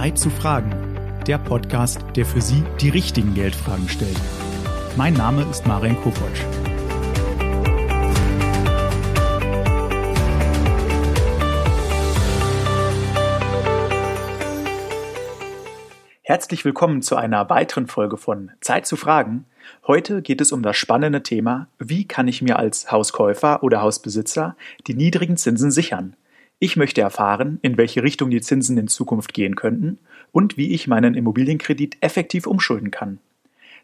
Zeit zu fragen. Der Podcast, der für Sie die richtigen Geldfragen stellt. Mein Name ist Marian Kopotsch. Herzlich willkommen zu einer weiteren Folge von Zeit zu fragen. Heute geht es um das spannende Thema, wie kann ich mir als Hauskäufer oder Hausbesitzer die niedrigen Zinsen sichern? Ich möchte erfahren, in welche Richtung die Zinsen in Zukunft gehen könnten und wie ich meinen Immobilienkredit effektiv umschulden kann.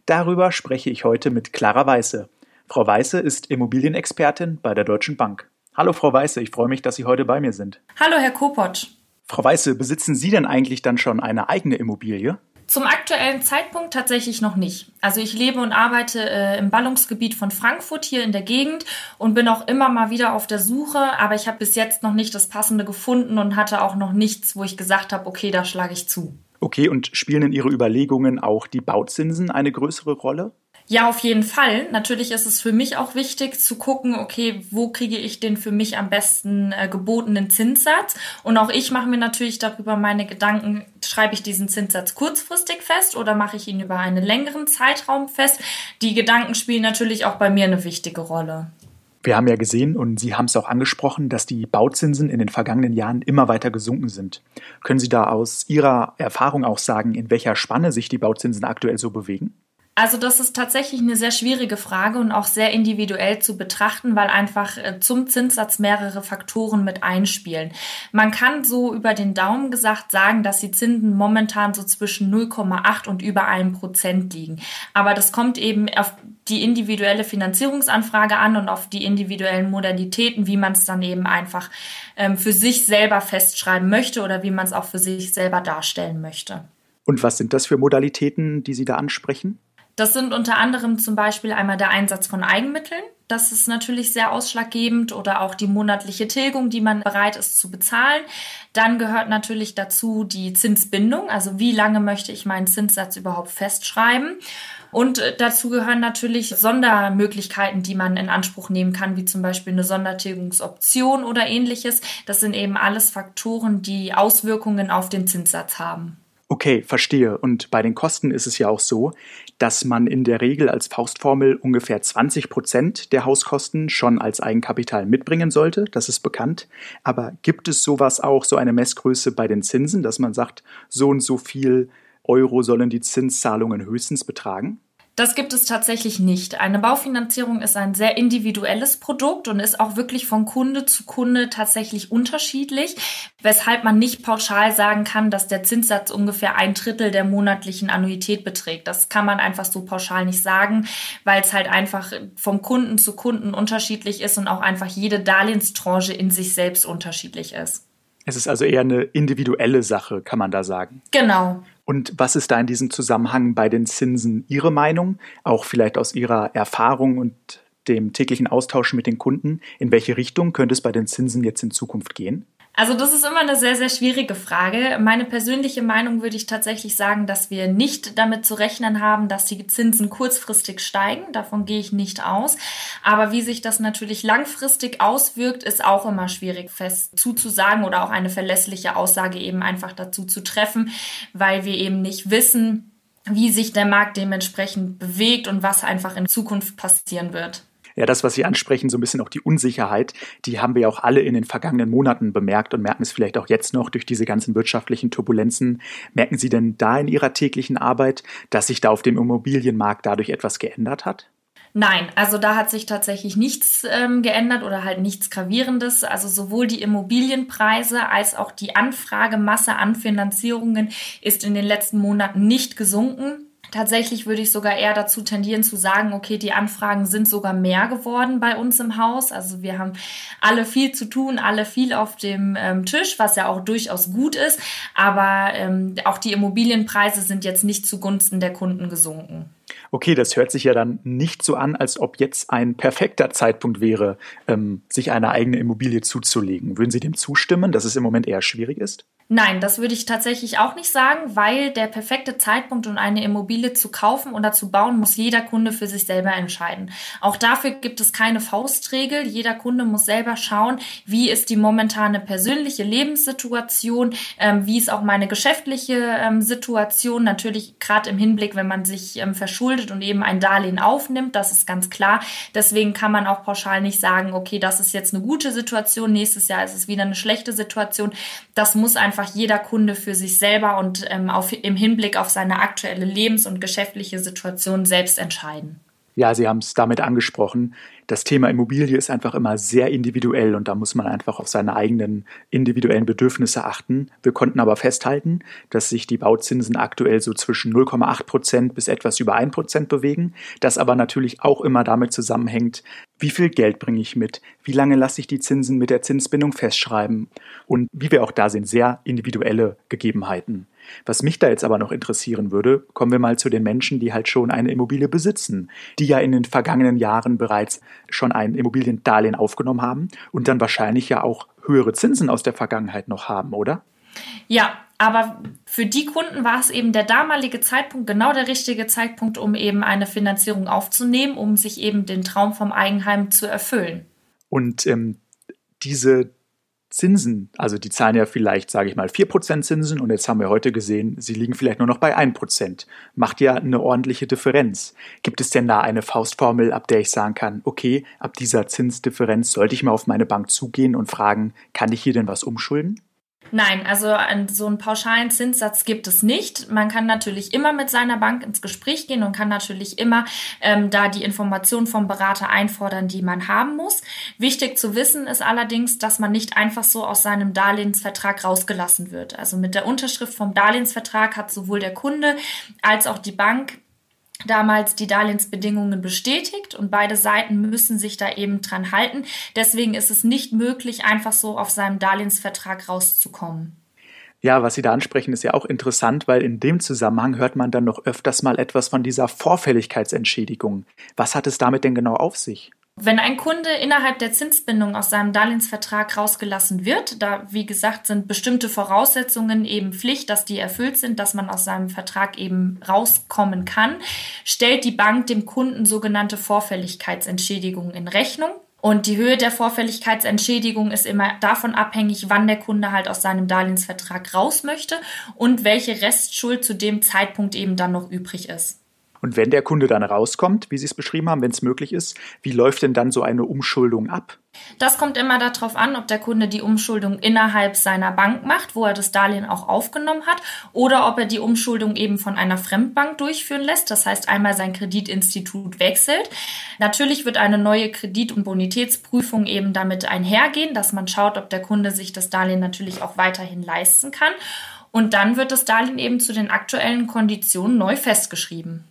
Darüber spreche ich heute mit Clara Weiße. Frau Weiße ist Immobilienexpertin bei der Deutschen Bank. Hallo Frau Weiße, ich freue mich, dass Sie heute bei mir sind. Hallo Herr Kopotsch. Frau Weiße, besitzen Sie denn eigentlich dann schon eine eigene Immobilie? Zum aktuellen Zeitpunkt tatsächlich noch nicht. Also ich lebe und arbeite äh, im Ballungsgebiet von Frankfurt hier in der Gegend und bin auch immer mal wieder auf der Suche, aber ich habe bis jetzt noch nicht das Passende gefunden und hatte auch noch nichts, wo ich gesagt habe, okay, da schlage ich zu. Okay, und spielen in Ihre Überlegungen auch die Bauzinsen eine größere Rolle? Ja, auf jeden Fall. Natürlich ist es für mich auch wichtig zu gucken, okay, wo kriege ich den für mich am besten äh, gebotenen Zinssatz? Und auch ich mache mir natürlich darüber meine Gedanken, schreibe ich diesen Zinssatz kurzfristig fest oder mache ich ihn über einen längeren Zeitraum fest? Die Gedanken spielen natürlich auch bei mir eine wichtige Rolle. Wir haben ja gesehen und Sie haben es auch angesprochen, dass die Bauzinsen in den vergangenen Jahren immer weiter gesunken sind. Können Sie da aus Ihrer Erfahrung auch sagen, in welcher Spanne sich die Bauzinsen aktuell so bewegen? Also das ist tatsächlich eine sehr schwierige Frage und auch sehr individuell zu betrachten, weil einfach äh, zum Zinssatz mehrere Faktoren mit einspielen. Man kann so über den Daumen gesagt sagen, dass die Zinsen momentan so zwischen 0,8 und über einem Prozent liegen. Aber das kommt eben auf die individuelle Finanzierungsanfrage an und auf die individuellen Modalitäten, wie man es dann eben einfach ähm, für sich selber festschreiben möchte oder wie man es auch für sich selber darstellen möchte. Und was sind das für Modalitäten, die Sie da ansprechen? Das sind unter anderem zum Beispiel einmal der Einsatz von Eigenmitteln. Das ist natürlich sehr ausschlaggebend oder auch die monatliche Tilgung, die man bereit ist zu bezahlen. Dann gehört natürlich dazu die Zinsbindung, also wie lange möchte ich meinen Zinssatz überhaupt festschreiben. Und äh, dazu gehören natürlich Sondermöglichkeiten, die man in Anspruch nehmen kann, wie zum Beispiel eine Sondertilgungsoption oder ähnliches. Das sind eben alles Faktoren, die Auswirkungen auf den Zinssatz haben. Okay, verstehe. Und bei den Kosten ist es ja auch so, dass man in der Regel als Faustformel ungefähr 20 Prozent der Hauskosten schon als Eigenkapital mitbringen sollte. Das ist bekannt. Aber gibt es sowas auch, so eine Messgröße bei den Zinsen, dass man sagt, so und so viel Euro sollen die Zinszahlungen höchstens betragen? Das gibt es tatsächlich nicht. Eine Baufinanzierung ist ein sehr individuelles Produkt und ist auch wirklich von Kunde zu Kunde tatsächlich unterschiedlich, weshalb man nicht pauschal sagen kann, dass der Zinssatz ungefähr ein Drittel der monatlichen Annuität beträgt. Das kann man einfach so pauschal nicht sagen, weil es halt einfach vom Kunden zu Kunden unterschiedlich ist und auch einfach jede Darlehenstranche in sich selbst unterschiedlich ist. Es ist also eher eine individuelle Sache, kann man da sagen. Genau. Und was ist da in diesem Zusammenhang bei den Zinsen Ihre Meinung? Auch vielleicht aus Ihrer Erfahrung und dem täglichen Austausch mit den Kunden. In welche Richtung könnte es bei den Zinsen jetzt in Zukunft gehen? Also das ist immer eine sehr, sehr schwierige Frage. Meine persönliche Meinung würde ich tatsächlich sagen, dass wir nicht damit zu rechnen haben, dass die Zinsen kurzfristig steigen. Davon gehe ich nicht aus. Aber wie sich das natürlich langfristig auswirkt, ist auch immer schwierig fest zuzusagen oder auch eine verlässliche Aussage eben einfach dazu zu treffen, weil wir eben nicht wissen, wie sich der Markt dementsprechend bewegt und was einfach in Zukunft passieren wird. Ja, das, was Sie ansprechen, so ein bisschen auch die Unsicherheit, die haben wir auch alle in den vergangenen Monaten bemerkt und merken es vielleicht auch jetzt noch durch diese ganzen wirtschaftlichen Turbulenzen. Merken Sie denn da in Ihrer täglichen Arbeit, dass sich da auf dem Immobilienmarkt dadurch etwas geändert hat? Nein, also da hat sich tatsächlich nichts ähm, geändert oder halt nichts Gravierendes. Also sowohl die Immobilienpreise als auch die Anfragemasse an Finanzierungen ist in den letzten Monaten nicht gesunken. Tatsächlich würde ich sogar eher dazu tendieren zu sagen, okay, die Anfragen sind sogar mehr geworden bei uns im Haus. Also wir haben alle viel zu tun, alle viel auf dem ähm, Tisch, was ja auch durchaus gut ist. Aber ähm, auch die Immobilienpreise sind jetzt nicht zugunsten der Kunden gesunken. Okay, das hört sich ja dann nicht so an, als ob jetzt ein perfekter Zeitpunkt wäre, ähm, sich eine eigene Immobilie zuzulegen. Würden Sie dem zustimmen, dass es im Moment eher schwierig ist? Nein, das würde ich tatsächlich auch nicht sagen, weil der perfekte Zeitpunkt, um eine Immobilie zu kaufen oder zu bauen, muss jeder Kunde für sich selber entscheiden. Auch dafür gibt es keine Faustregel. Jeder Kunde muss selber schauen, wie ist die momentane persönliche Lebenssituation, ähm, wie ist auch meine geschäftliche ähm, Situation. Natürlich gerade im Hinblick, wenn man sich ähm, verschuldet und eben ein Darlehen aufnimmt, das ist ganz klar. Deswegen kann man auch pauschal nicht sagen, okay, das ist jetzt eine gute Situation, nächstes Jahr ist es wieder eine schlechte Situation. Das muss einfach einfach jeder Kunde für sich selber und ähm, auf, im Hinblick auf seine aktuelle Lebens- und geschäftliche Situation selbst entscheiden. Ja, Sie haben es damit angesprochen. Das Thema Immobilie ist einfach immer sehr individuell und da muss man einfach auf seine eigenen individuellen Bedürfnisse achten. Wir konnten aber festhalten, dass sich die Bauzinsen aktuell so zwischen 0,8 Prozent bis etwas über 1 Prozent bewegen. Das aber natürlich auch immer damit zusammenhängt, wie viel Geld bringe ich mit? Wie lange lasse ich die Zinsen mit der Zinsbindung festschreiben? Und wie wir auch da sehen, sehr individuelle Gegebenheiten. Was mich da jetzt aber noch interessieren würde, kommen wir mal zu den Menschen, die halt schon eine Immobilie besitzen, die ja in den vergangenen Jahren bereits schon ein Immobiliendarlehen aufgenommen haben und dann wahrscheinlich ja auch höhere Zinsen aus der Vergangenheit noch haben, oder? Ja, aber für die Kunden war es eben der damalige Zeitpunkt genau der richtige Zeitpunkt, um eben eine Finanzierung aufzunehmen, um sich eben den Traum vom Eigenheim zu erfüllen. Und ähm, diese Zinsen, also die zahlen ja vielleicht, sage ich mal, 4% Zinsen und jetzt haben wir heute gesehen, sie liegen vielleicht nur noch bei 1%. Macht ja eine ordentliche Differenz. Gibt es denn da eine Faustformel, ab der ich sagen kann, okay, ab dieser Zinsdifferenz sollte ich mal auf meine Bank zugehen und fragen, kann ich hier denn was umschulden? Nein, also so einen pauschalen Zinssatz gibt es nicht. Man kann natürlich immer mit seiner Bank ins Gespräch gehen und kann natürlich immer ähm, da die Informationen vom Berater einfordern, die man haben muss. Wichtig zu wissen ist allerdings, dass man nicht einfach so aus seinem Darlehensvertrag rausgelassen wird. Also mit der Unterschrift vom Darlehensvertrag hat sowohl der Kunde als auch die Bank damals die Darlehensbedingungen bestätigt und beide Seiten müssen sich da eben dran halten. Deswegen ist es nicht möglich, einfach so auf seinem Darlehensvertrag rauszukommen. Ja, was Sie da ansprechen, ist ja auch interessant, weil in dem Zusammenhang hört man dann noch öfters mal etwas von dieser Vorfälligkeitsentschädigung. Was hat es damit denn genau auf sich? Wenn ein Kunde innerhalb der Zinsbindung aus seinem Darlehensvertrag rausgelassen wird, da wie gesagt sind bestimmte Voraussetzungen eben Pflicht, dass die erfüllt sind, dass man aus seinem Vertrag eben rauskommen kann, stellt die Bank dem Kunden sogenannte Vorfälligkeitsentschädigungen in Rechnung. Und die Höhe der Vorfälligkeitsentschädigung ist immer davon abhängig, wann der Kunde halt aus seinem Darlehensvertrag raus möchte und welche Restschuld zu dem Zeitpunkt eben dann noch übrig ist. Und wenn der Kunde dann rauskommt, wie Sie es beschrieben haben, wenn es möglich ist, wie läuft denn dann so eine Umschuldung ab? Das kommt immer darauf an, ob der Kunde die Umschuldung innerhalb seiner Bank macht, wo er das Darlehen auch aufgenommen hat, oder ob er die Umschuldung eben von einer Fremdbank durchführen lässt. Das heißt, einmal sein Kreditinstitut wechselt. Natürlich wird eine neue Kredit- und Bonitätsprüfung eben damit einhergehen, dass man schaut, ob der Kunde sich das Darlehen natürlich auch weiterhin leisten kann. Und dann wird das Darlehen eben zu den aktuellen Konditionen neu festgeschrieben.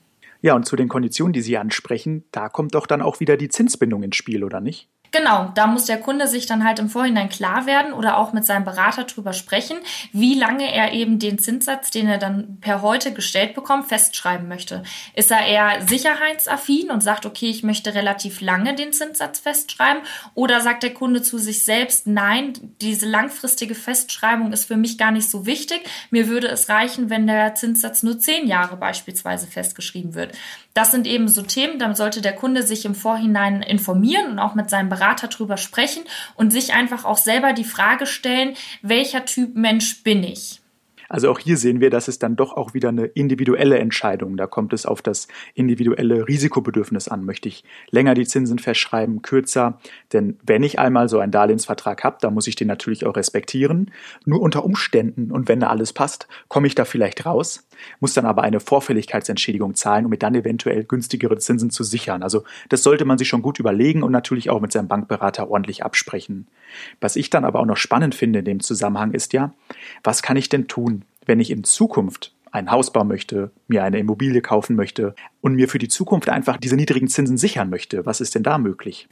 Ja, und zu den Konditionen, die Sie ansprechen, da kommt doch dann auch wieder die Zinsbindung ins Spiel, oder nicht? Genau, da muss der Kunde sich dann halt im Vorhinein klar werden oder auch mit seinem Berater drüber sprechen, wie lange er eben den Zinssatz, den er dann per heute gestellt bekommt, festschreiben möchte. Ist er eher sicherheitsaffin und sagt, okay, ich möchte relativ lange den Zinssatz festschreiben oder sagt der Kunde zu sich selbst, nein, diese langfristige Festschreibung ist für mich gar nicht so wichtig. Mir würde es reichen, wenn der Zinssatz nur zehn Jahre beispielsweise festgeschrieben wird. Das sind eben so Themen, da sollte der Kunde sich im Vorhinein informieren und auch mit seinem Berater drüber sprechen und sich einfach auch selber die Frage stellen, welcher Typ Mensch bin ich? Also auch hier sehen wir, dass es dann doch auch wieder eine individuelle Entscheidung. Da kommt es auf das individuelle Risikobedürfnis an. Möchte ich länger die Zinsen festschreiben, kürzer? Denn wenn ich einmal so einen Darlehensvertrag habe, dann muss ich den natürlich auch respektieren. Nur unter Umständen und wenn da alles passt, komme ich da vielleicht raus, muss dann aber eine Vorfälligkeitsentschädigung zahlen, um mir dann eventuell günstigere Zinsen zu sichern. Also das sollte man sich schon gut überlegen und natürlich auch mit seinem Bankberater ordentlich absprechen. Was ich dann aber auch noch spannend finde in dem Zusammenhang ist ja, was kann ich denn tun, wenn ich in Zukunft ein Haus bauen möchte, mir eine Immobilie kaufen möchte und mir für die Zukunft einfach diese niedrigen Zinsen sichern möchte. Was ist denn da möglich?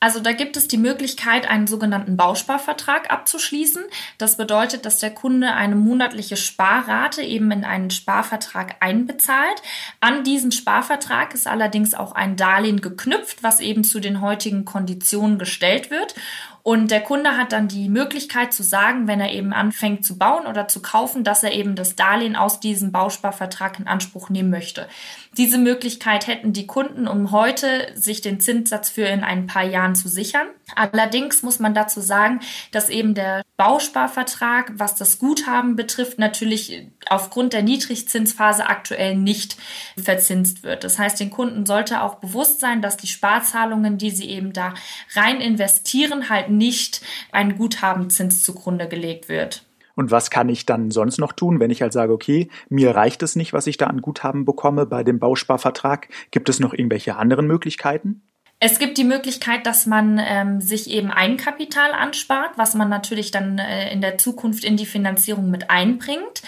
Also da gibt es die Möglichkeit, einen sogenannten Bausparvertrag abzuschließen. Das bedeutet, dass der Kunde eine monatliche Sparrate eben in einen Sparvertrag einbezahlt. An diesen Sparvertrag ist allerdings auch ein Darlehen geknüpft, was eben zu den heutigen Konditionen gestellt wird. Und der Kunde hat dann die Möglichkeit zu sagen, wenn er eben anfängt zu bauen oder zu kaufen, dass er eben das Darlehen aus diesem Bausparvertrag in Anspruch nehmen möchte. Diese Möglichkeit hätten die Kunden, um heute sich den Zinssatz für in ein paar Jahren zu sichern. Allerdings muss man dazu sagen, dass eben der Bausparvertrag, was das Guthaben betrifft, natürlich aufgrund der Niedrigzinsphase aktuell nicht verzinst wird. Das heißt, den Kunden sollte auch bewusst sein, dass die Sparzahlungen, die sie eben da rein investieren, halt nicht ein Guthabenzins zugrunde gelegt wird. Und was kann ich dann sonst noch tun, wenn ich halt sage, okay, mir reicht es nicht, was ich da an Guthaben bekomme bei dem Bausparvertrag? Gibt es noch irgendwelche anderen Möglichkeiten? Es gibt die Möglichkeit, dass man ähm, sich eben Eigenkapital anspart, was man natürlich dann äh, in der Zukunft in die Finanzierung mit einbringt.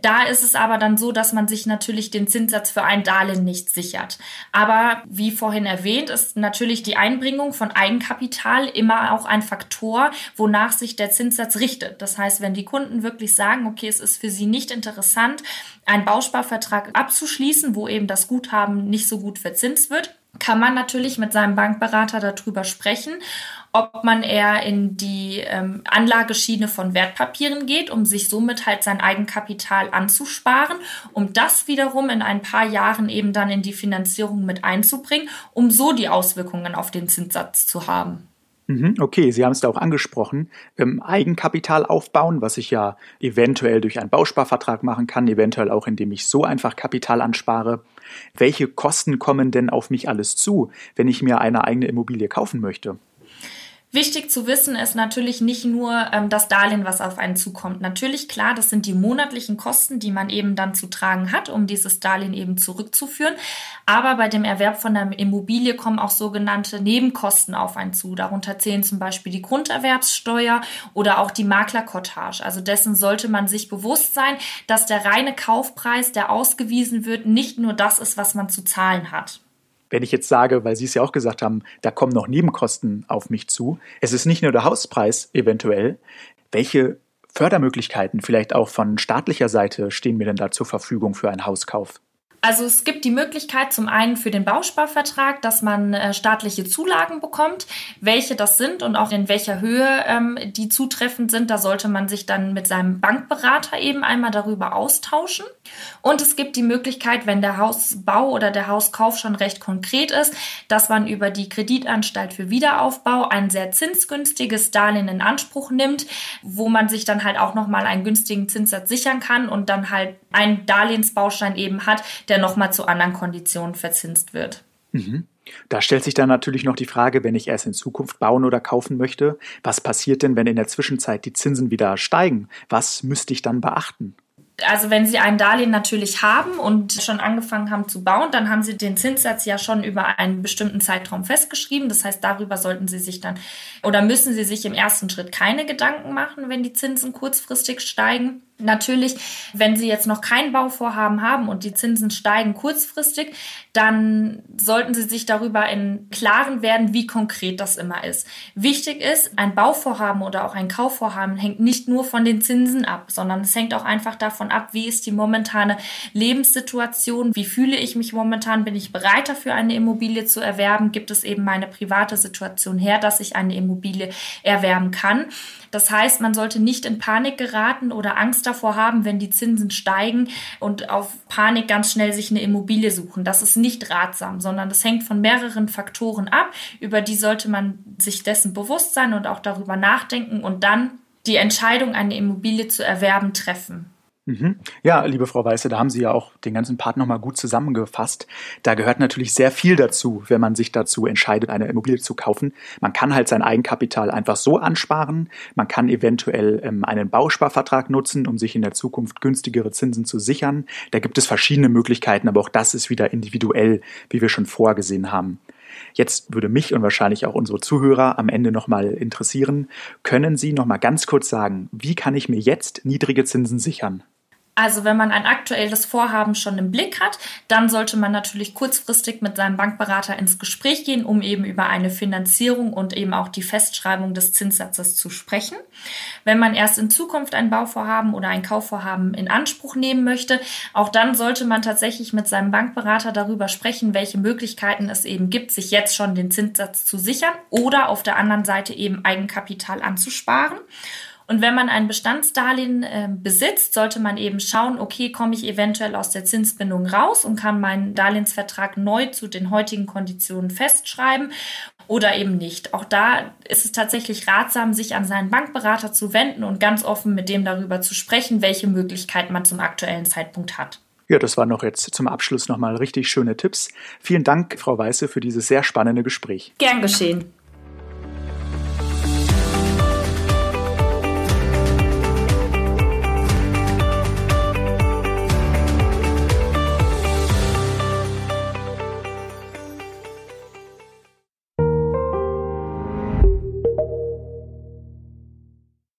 Da ist es aber dann so, dass man sich natürlich den Zinssatz für ein Darlehen nicht sichert. Aber wie vorhin erwähnt, ist natürlich die Einbringung von Eigenkapital immer auch ein Faktor, wonach sich der Zinssatz richtet. Das heißt, wenn die Kunden wirklich sagen, okay, es ist für sie nicht interessant, einen Bausparvertrag abzuschließen, wo eben das Guthaben nicht so gut verzinst wird, kann man natürlich mit seinem Bankberater darüber sprechen, ob man eher in die ähm, Anlageschiene von Wertpapieren geht, um sich somit halt sein Eigenkapital anzusparen, um das wiederum in ein paar Jahren eben dann in die Finanzierung mit einzubringen, um so die Auswirkungen auf den Zinssatz zu haben. Mhm, okay, Sie haben es da auch angesprochen. Ähm, Eigenkapital aufbauen, was ich ja eventuell durch einen Bausparvertrag machen kann, eventuell auch indem ich so einfach Kapital anspare. Welche Kosten kommen denn auf mich alles zu, wenn ich mir eine eigene Immobilie kaufen möchte? Wichtig zu wissen ist natürlich nicht nur ähm, das Darlehen, was auf einen zukommt. Natürlich, klar, das sind die monatlichen Kosten, die man eben dann zu tragen hat, um dieses Darlehen eben zurückzuführen. Aber bei dem Erwerb von einer Immobilie kommen auch sogenannte Nebenkosten auf einen zu. Darunter zählen zum Beispiel die Grunderwerbssteuer oder auch die Maklerkottage. Also dessen sollte man sich bewusst sein, dass der reine Kaufpreis, der ausgewiesen wird, nicht nur das ist, was man zu zahlen hat wenn ich jetzt sage, weil Sie es ja auch gesagt haben, da kommen noch Nebenkosten auf mich zu, es ist nicht nur der Hauspreis eventuell, welche Fördermöglichkeiten vielleicht auch von staatlicher Seite stehen mir denn da zur Verfügung für einen Hauskauf? Also es gibt die Möglichkeit zum einen für den Bausparvertrag, dass man äh, staatliche Zulagen bekommt. Welche das sind und auch in welcher Höhe ähm, die zutreffend sind, da sollte man sich dann mit seinem Bankberater eben einmal darüber austauschen. Und es gibt die Möglichkeit, wenn der Hausbau oder der Hauskauf schon recht konkret ist, dass man über die Kreditanstalt für Wiederaufbau ein sehr zinsgünstiges Darlehen in Anspruch nimmt, wo man sich dann halt auch nochmal einen günstigen Zinssatz sichern kann und dann halt einen Darlehensbaustein eben hat, der nochmal zu anderen Konditionen verzinst wird. Mhm. Da stellt sich dann natürlich noch die Frage, wenn ich erst in Zukunft bauen oder kaufen möchte, was passiert denn, wenn in der Zwischenzeit die Zinsen wieder steigen? Was müsste ich dann beachten? also wenn Sie ein Darlehen natürlich haben und schon angefangen haben zu bauen, dann haben Sie den Zinssatz ja schon über einen bestimmten Zeitraum festgeschrieben. Das heißt, darüber sollten Sie sich dann oder müssen Sie sich im ersten Schritt keine Gedanken machen, wenn die Zinsen kurzfristig steigen. Natürlich, wenn Sie jetzt noch kein Bauvorhaben haben und die Zinsen steigen kurzfristig, dann sollten Sie sich darüber im Klaren werden, wie konkret das immer ist. Wichtig ist, ein Bauvorhaben oder auch ein Kaufvorhaben hängt nicht nur von den Zinsen ab, sondern es hängt auch einfach davon ab, wie ist die momentane Lebenssituation, wie fühle ich mich momentan, bin ich bereit dafür, eine Immobilie zu erwerben, gibt es eben meine private Situation her, dass ich eine Immobilie erwerben kann. Das heißt, man sollte nicht in Panik geraten oder Angst davor haben, wenn die Zinsen steigen und auf Panik ganz schnell sich eine Immobilie suchen. Das ist nicht ratsam, sondern das hängt von mehreren Faktoren ab. Über die sollte man sich dessen bewusst sein und auch darüber nachdenken und dann die Entscheidung, eine Immobilie zu erwerben, treffen. Mhm. Ja, liebe Frau Weiße, da haben Sie ja auch den ganzen Part nochmal gut zusammengefasst. Da gehört natürlich sehr viel dazu, wenn man sich dazu entscheidet, eine Immobilie zu kaufen. Man kann halt sein Eigenkapital einfach so ansparen. Man kann eventuell ähm, einen Bausparvertrag nutzen, um sich in der Zukunft günstigere Zinsen zu sichern. Da gibt es verschiedene Möglichkeiten, aber auch das ist wieder individuell, wie wir schon vorgesehen haben. Jetzt würde mich und wahrscheinlich auch unsere Zuhörer am Ende nochmal interessieren, können Sie nochmal ganz kurz sagen, wie kann ich mir jetzt niedrige Zinsen sichern? Also wenn man ein aktuelles Vorhaben schon im Blick hat, dann sollte man natürlich kurzfristig mit seinem Bankberater ins Gespräch gehen, um eben über eine Finanzierung und eben auch die Festschreibung des Zinssatzes zu sprechen. Wenn man erst in Zukunft ein Bauvorhaben oder ein Kaufvorhaben in Anspruch nehmen möchte, auch dann sollte man tatsächlich mit seinem Bankberater darüber sprechen, welche Möglichkeiten es eben gibt, sich jetzt schon den Zinssatz zu sichern oder auf der anderen Seite eben Eigenkapital anzusparen. Und wenn man ein Bestandsdarlehen äh, besitzt, sollte man eben schauen, okay, komme ich eventuell aus der Zinsbindung raus und kann meinen Darlehensvertrag neu zu den heutigen Konditionen festschreiben oder eben nicht. Auch da ist es tatsächlich ratsam, sich an seinen Bankberater zu wenden und ganz offen mit dem darüber zu sprechen, welche Möglichkeiten man zum aktuellen Zeitpunkt hat. Ja, das waren noch jetzt zum Abschluss nochmal richtig schöne Tipps. Vielen Dank, Frau Weiße, für dieses sehr spannende Gespräch. Gern geschehen.